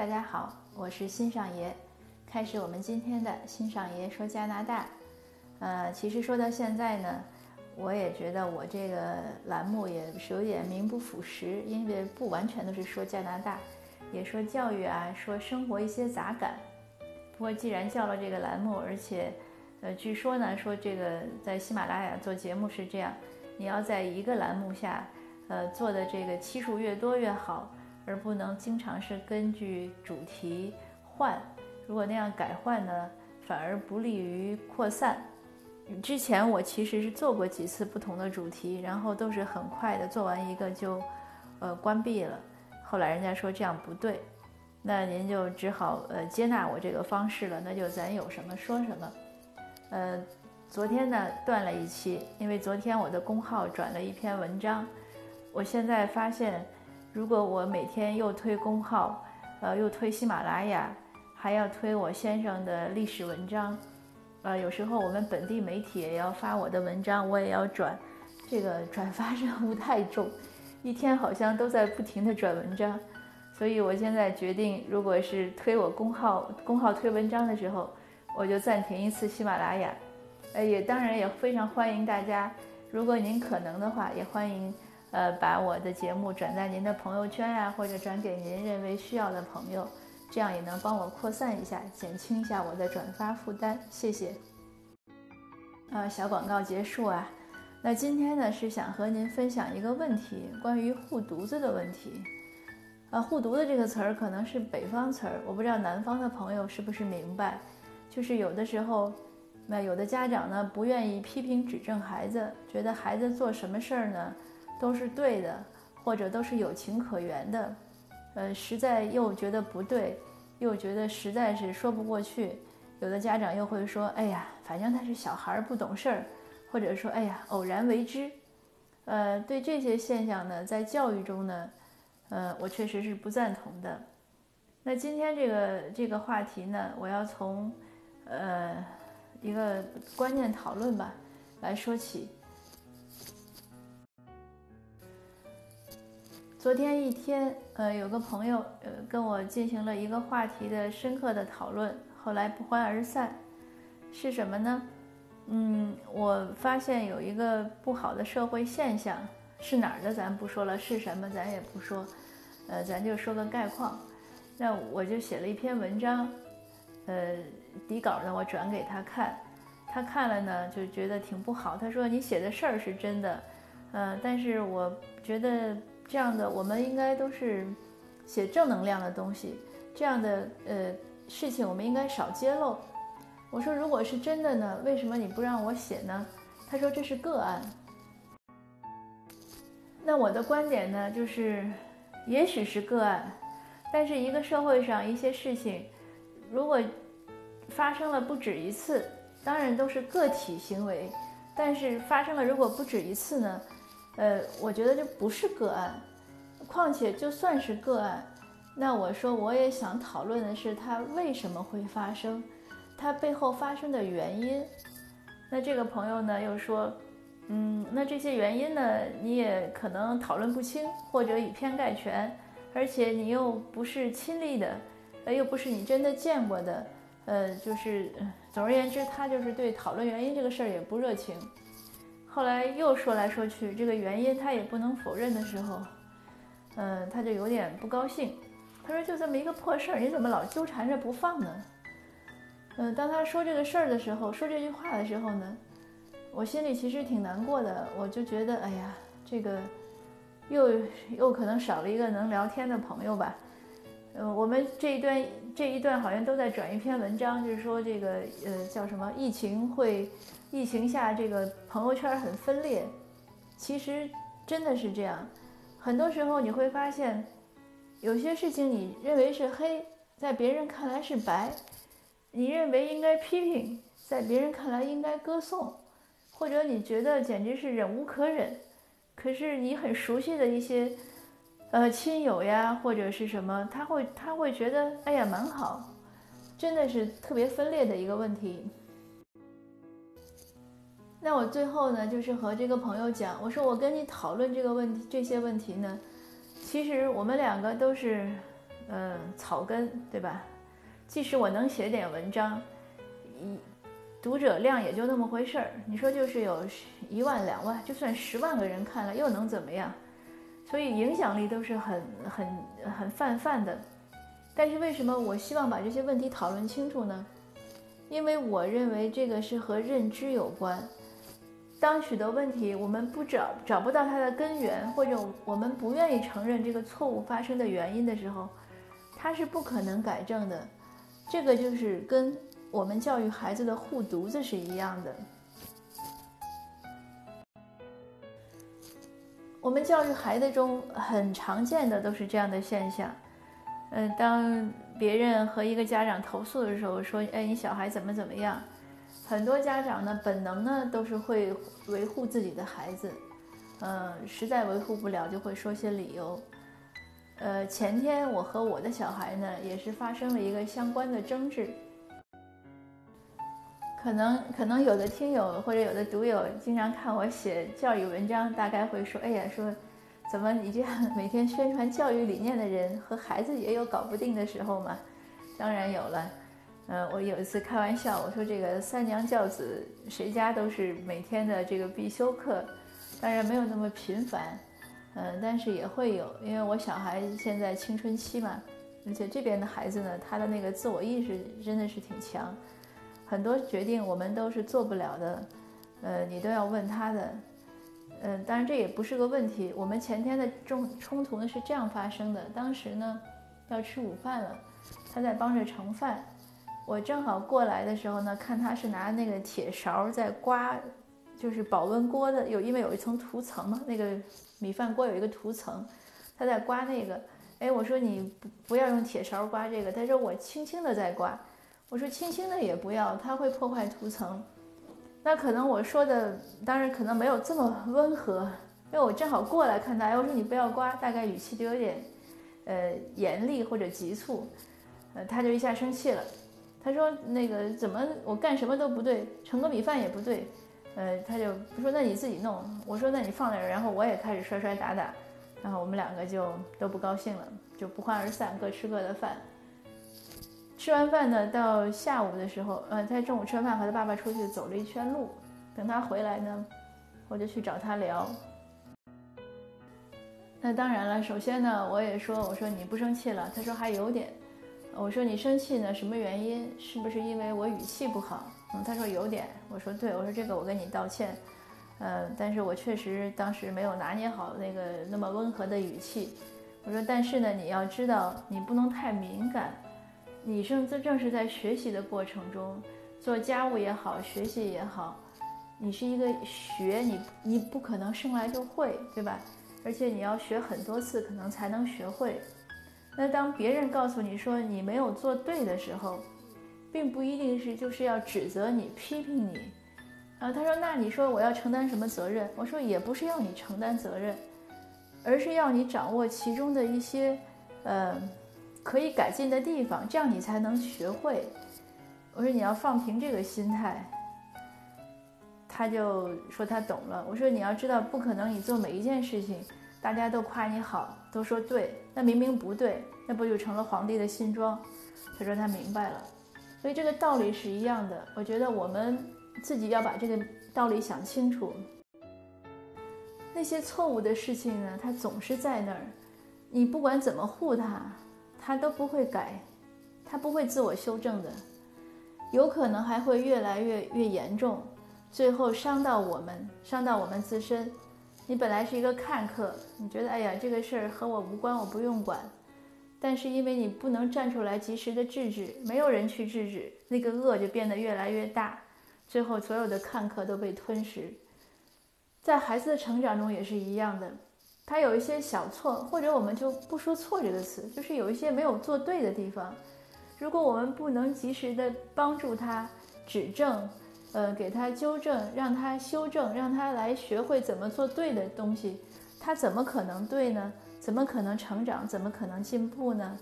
大家好，我是新上爷，开始我们今天的新上爷说加拿大。呃，其实说到现在呢，我也觉得我这个栏目也是有点名不副实，因为不完全都是说加拿大，也说教育啊，说生活一些杂感。不过既然叫了这个栏目，而且，呃，据说呢，说这个在喜马拉雅做节目是这样，你要在一个栏目下，呃，做的这个期数越多越好。而不能经常是根据主题换，如果那样改换呢，反而不利于扩散。之前我其实是做过几次不同的主题，然后都是很快的做完一个就，呃，关闭了。后来人家说这样不对，那您就只好呃接纳我这个方式了。那就咱有什么说什么。呃，昨天呢断了一期，因为昨天我的公号转了一篇文章，我现在发现。如果我每天又推公号，呃，又推喜马拉雅，还要推我先生的历史文章，呃，有时候我们本地媒体也要发我的文章，我也要转，这个转发任务太重，一天好像都在不停的转文章，所以我现在决定，如果是推我公号，公号推文章的时候，我就暂停一次喜马拉雅，呃，也当然也非常欢迎大家，如果您可能的话，也欢迎。呃，把我的节目转在您的朋友圈呀，或者转给您认为需要的朋友，这样也能帮我扩散一下，减轻一下我的转发负担。谢谢。呃，小广告结束啊。那今天呢，是想和您分享一个问题，关于护犊子的问题。呃，护犊子这个词儿可能是北方词儿，我不知道南方的朋友是不是明白。就是有的时候，那有的家长呢，不愿意批评指正孩子，觉得孩子做什么事儿呢？都是对的，或者都是有情可原的，呃，实在又觉得不对，又觉得实在是说不过去。有的家长又会说：“哎呀，反正他是小孩儿，不懂事儿。”或者说：“哎呀，偶然为之。”呃，对这些现象呢，在教育中呢，呃，我确实是不赞同的。那今天这个这个话题呢，我要从呃一个观念讨论吧来说起。昨天一天，呃，有个朋友，呃，跟我进行了一个话题的深刻的讨论，后来不欢而散。是什么呢？嗯，我发现有一个不好的社会现象，是哪儿的咱不说了，是什么咱也不说，呃，咱就说个概况。那我就写了一篇文章，呃，底稿呢我转给他看，他看了呢就觉得挺不好，他说你写的事儿是真的，嗯，但是我觉得。这样的，我们应该都是写正能量的东西。这样的呃事情，我们应该少揭露。我说，如果是真的呢，为什么你不让我写呢？他说这是个案。那我的观点呢，就是也许是个案，但是一个社会上一些事情，如果发生了不止一次，当然都是个体行为，但是发生了如果不止一次呢？呃，我觉得这不是个案，况且就算是个案，那我说我也想讨论的是它为什么会发生，它背后发生的原因。那这个朋友呢又说，嗯，那这些原因呢你也可能讨论不清，或者以偏概全，而且你又不是亲历的，呃，又不是你真的见过的，呃，就是总而言之，他就是对讨论原因这个事儿也不热情。后来又说来说去，这个原因他也不能否认的时候，嗯，他就有点不高兴。他说：“就这么一个破事儿，你怎么老纠缠着不放呢？”嗯，当他说这个事儿的时候，说这句话的时候呢，我心里其实挺难过的。我就觉得，哎呀，这个又又可能少了一个能聊天的朋友吧。嗯，我们这一段这一段好像都在转一篇文章，就是说这个呃叫什么疫情会。疫情下，这个朋友圈很分裂。其实真的是这样，很多时候你会发现，有些事情你认为是黑，在别人看来是白；你认为应该批评，在别人看来应该歌颂，或者你觉得简直是忍无可忍。可是你很熟悉的一些，呃，亲友呀，或者是什么，他会他会觉得，哎呀，蛮好。真的是特别分裂的一个问题。那我最后呢，就是和这个朋友讲，我说我跟你讨论这个问题，这些问题呢，其实我们两个都是嗯，草根，对吧？即使我能写点文章，一读者量也就那么回事儿。你说就是有一万两万，就算十万个人看了，又能怎么样？所以影响力都是很很很泛泛的。但是为什么我希望把这些问题讨论清楚呢？因为我认为这个是和认知有关。当许多问题我们不找找不到它的根源，或者我们不愿意承认这个错误发生的原因的时候，它是不可能改正的。这个就是跟我们教育孩子的护犊子是一样的。我们教育孩子中很常见的都是这样的现象。嗯，当别人和一个家长投诉的时候，说：“哎，你小孩怎么怎么样？”很多家长呢，本能呢都是会维护自己的孩子。嗯，实在维护不了，就会说些理由。呃，前天我和我的小孩呢，也是发生了一个相关的争执。可能可能有的听友或者有的读友经常看我写教育文章，大概会说：“哎呀，说怎么你这样每天宣传教育理念的人和孩子也有搞不定的时候嘛？”当然有了。嗯，我有一次开玩笑，我说这个三娘教子，谁家都是每天的这个必修课，当然没有那么频繁。嗯，但是也会有，因为我小孩现在青春期嘛，而且这边的孩子呢，他的那个自我意识真的是挺强，很多决定我们都是做不了的，呃，你都要问他的，嗯，当然这也不是个问题。我们前天的冲冲突呢是这样发生的，当时呢要吃午饭了，他在帮着盛饭，我正好过来的时候呢，看他是拿那个铁勺在刮，就是保温锅的，有因为有一层涂层嘛，那个。米饭锅有一个涂层，他在刮那个，哎，我说你不不要用铁勺刮这个，他说我轻轻的在刮，我说轻轻的也不要，它会破坏涂层。那可能我说的当然可能没有这么温和，因为我正好过来看他，我说你不要刮，大概语气就有点，呃，严厉或者急促，呃，他就一下生气了，他说那个怎么我干什么都不对，盛个米饭也不对。呃，他就说那你自己弄，我说那你放那儿，然后我也开始摔摔打打，然后我们两个就都不高兴了，就不欢而散，各吃各的饭。吃完饭呢，到下午的时候，呃，在中午吃完饭和他爸爸出去走了一圈路，等他回来呢，我就去找他聊。那当然了，首先呢，我也说，我说你不生气了，他说还有点。我说你生气呢，什么原因？是不是因为我语气不好？嗯，他说有点。我说对，我说这个我跟你道歉。呃，但是我确实当时没有拿捏好那个那么温和的语气。我说，但是呢，你要知道，你不能太敏感。你正正正是在学习的过程中，做家务也好，学习也好，你是一个学，你你不可能生来就会，对吧？而且你要学很多次，可能才能学会。那当别人告诉你说你没有做对的时候，并不一定是就是要指责你、批评你。啊，他说：“那你说我要承担什么责任？”我说：“也不是要你承担责任，而是要你掌握其中的一些，呃，可以改进的地方，这样你才能学会。”我说：“你要放平这个心态。”他就说他懂了。我说：“你要知道，不可能你做每一件事情。”大家都夸你好，都说对，那明明不对，那不就成了皇帝的新装？他说他明白了，所以这个道理是一样的。我觉得我们自己要把这个道理想清楚。那些错误的事情呢，它总是在那儿，你不管怎么护它，它都不会改，它不会自我修正的，有可能还会越来越越严重，最后伤到我们，伤到我们自身。你本来是一个看客，你觉得哎呀，这个事儿和我无关，我不用管。但是因为你不能站出来及时的制止，没有人去制止，那个恶就变得越来越大，最后所有的看客都被吞噬。在孩子的成长中也是一样的，他有一些小错，或者我们就不说错这个词，就是有一些没有做对的地方，如果我们不能及时的帮助他指正。呃，给他纠正，让他修正，让他来学会怎么做对的东西，他怎么可能对呢？怎么可能成长？怎么可能进步呢？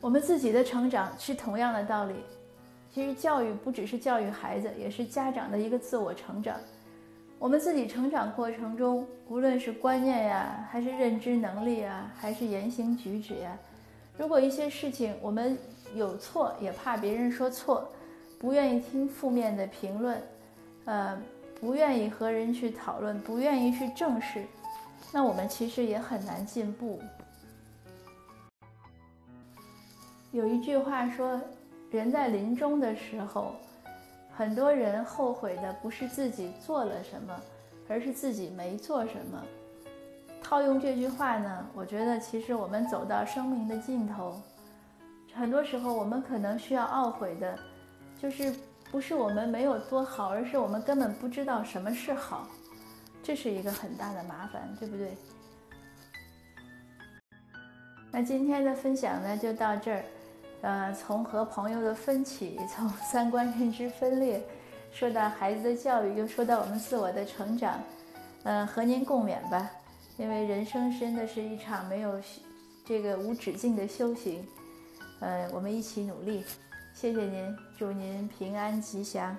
我们自己的成长是同样的道理。其实教育不只是教育孩子，也是家长的一个自我成长。我们自己成长过程中，无论是观念呀，还是认知能力啊，还是言行举止呀，如果一些事情我们有错，也怕别人说错，不愿意听负面的评论，呃，不愿意和人去讨论，不愿意去正视，那我们其实也很难进步。有一句话说，人在临终的时候。很多人后悔的不是自己做了什么，而是自己没做什么。套用这句话呢，我觉得其实我们走到生命的尽头，很多时候我们可能需要懊悔的，就是不是我们没有多好，而是我们根本不知道什么是好，这是一个很大的麻烦，对不对？那今天的分享呢，就到这儿。呃，从和朋友的分歧，从三观认知分裂，说到孩子的教育，又说到我们自我的成长，呃，和您共勉吧。因为人生真的是一场没有这个无止境的修行，呃，我们一起努力。谢谢您，祝您平安吉祥。